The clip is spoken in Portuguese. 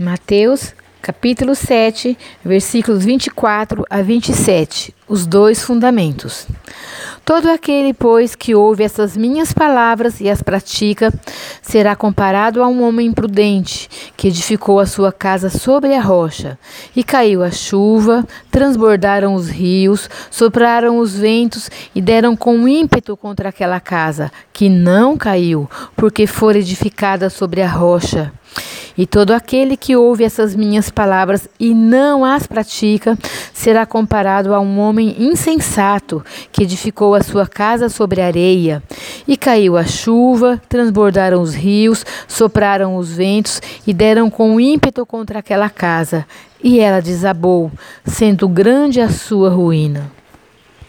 Mateus, capítulo 7, versículos 24 a 27. Os dois fundamentos. Todo aquele, pois, que ouve essas minhas palavras e as pratica, será comparado a um homem imprudente que edificou a sua casa sobre a rocha. E caiu a chuva, transbordaram os rios, sopraram os ventos e deram com ímpeto contra aquela casa, que não caiu, porque fora edificada sobre a rocha. E todo aquele que ouve essas minhas palavras e não as pratica, será comparado a um homem insensato que edificou a sua casa sobre areia. E caiu a chuva, transbordaram os rios, sopraram os ventos e deram com ímpeto contra aquela casa. E ela desabou, sendo grande a sua ruína.